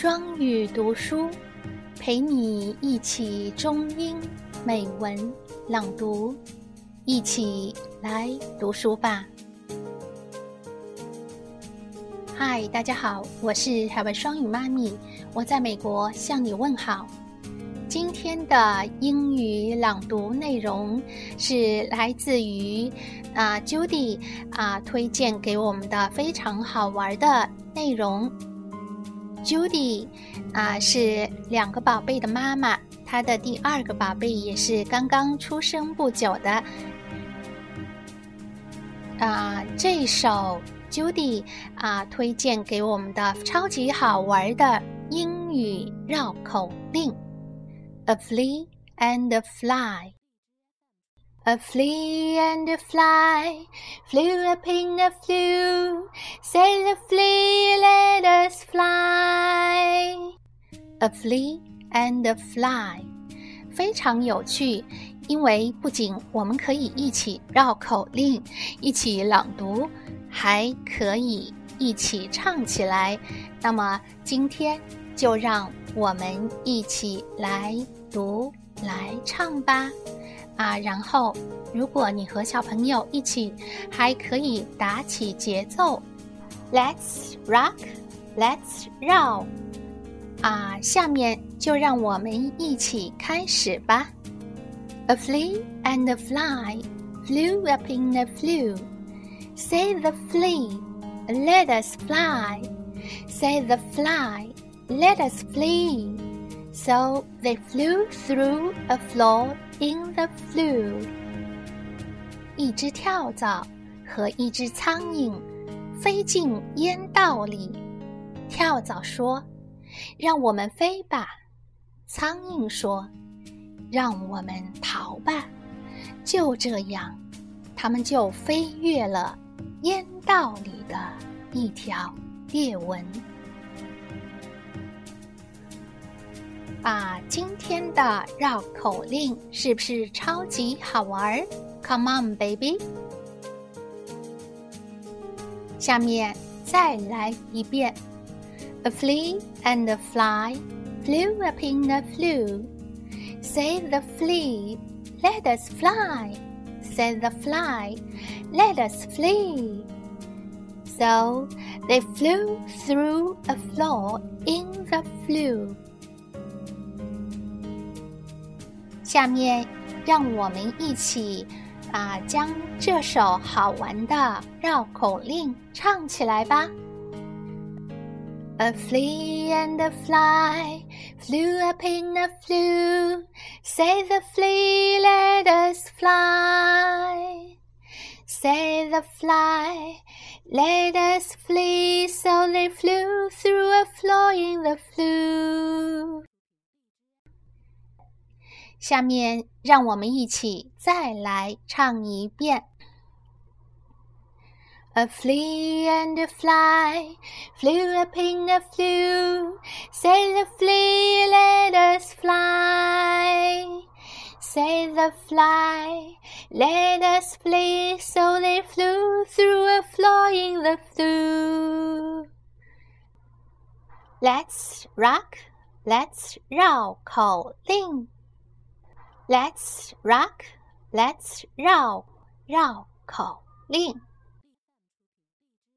双语读书，陪你一起中英美文朗读，一起来读书吧。嗨，大家好，我是海外双语妈咪，我在美国向你问好。今天的英语朗读内容是来自于啊 Judy 啊推荐给我们的非常好玩的内容。Judy 啊是两个宝贝的妈妈，她的第二个宝贝也是刚刚出生不久的。啊，这首 Judy 啊推荐给我们的超级好玩的英语绕口令。A flea and a fly. A flea and a fly flew up in a flue. Say the flea, let us. A flea and a fly，非常有趣，因为不仅我们可以一起绕口令、一起朗读，还可以一起唱起来。那么今天就让我们一起来。读来唱吧，啊，然后如果你和小朋友一起，还可以打起节奏，Let's rock，Let's roll，啊，下面就让我们一起开始吧。A flea and a fly flew up in a flue. Say the flea, let us fly. Say the fly, let us flee. So they flew through a flaw in the flue。一只跳蚤和一只苍蝇飞进烟道里。跳蚤说：“ 让我们飞吧。”苍蝇说：“让我们逃吧。”就这样，他们就飞越了烟道里的一条裂纹。啊，今天的绕口令是不是超级好玩？Come on, baby！下面再来一遍 ：A flea and a fly flew up in a flue. Say the flea, let us fly. Say the fly, let us flee. So they flew through a flaw in the flue. 下面，让我们一起啊，将这首好玩的绕口令唱起来吧。 A flea and a fly flew up in a flue. Say the flea, let us fly. Say the fly, let us flee. So they flew through a flaw in the flue. 下面让我们一起再来唱一遍。 A flea and a fly flew up in a flue. Say the flea, let us fly. Say the fly, let us flee. So they flew through a flaw in the flue. Let's rock, let's 绕口令。Let's rock, let's 绕绕口令。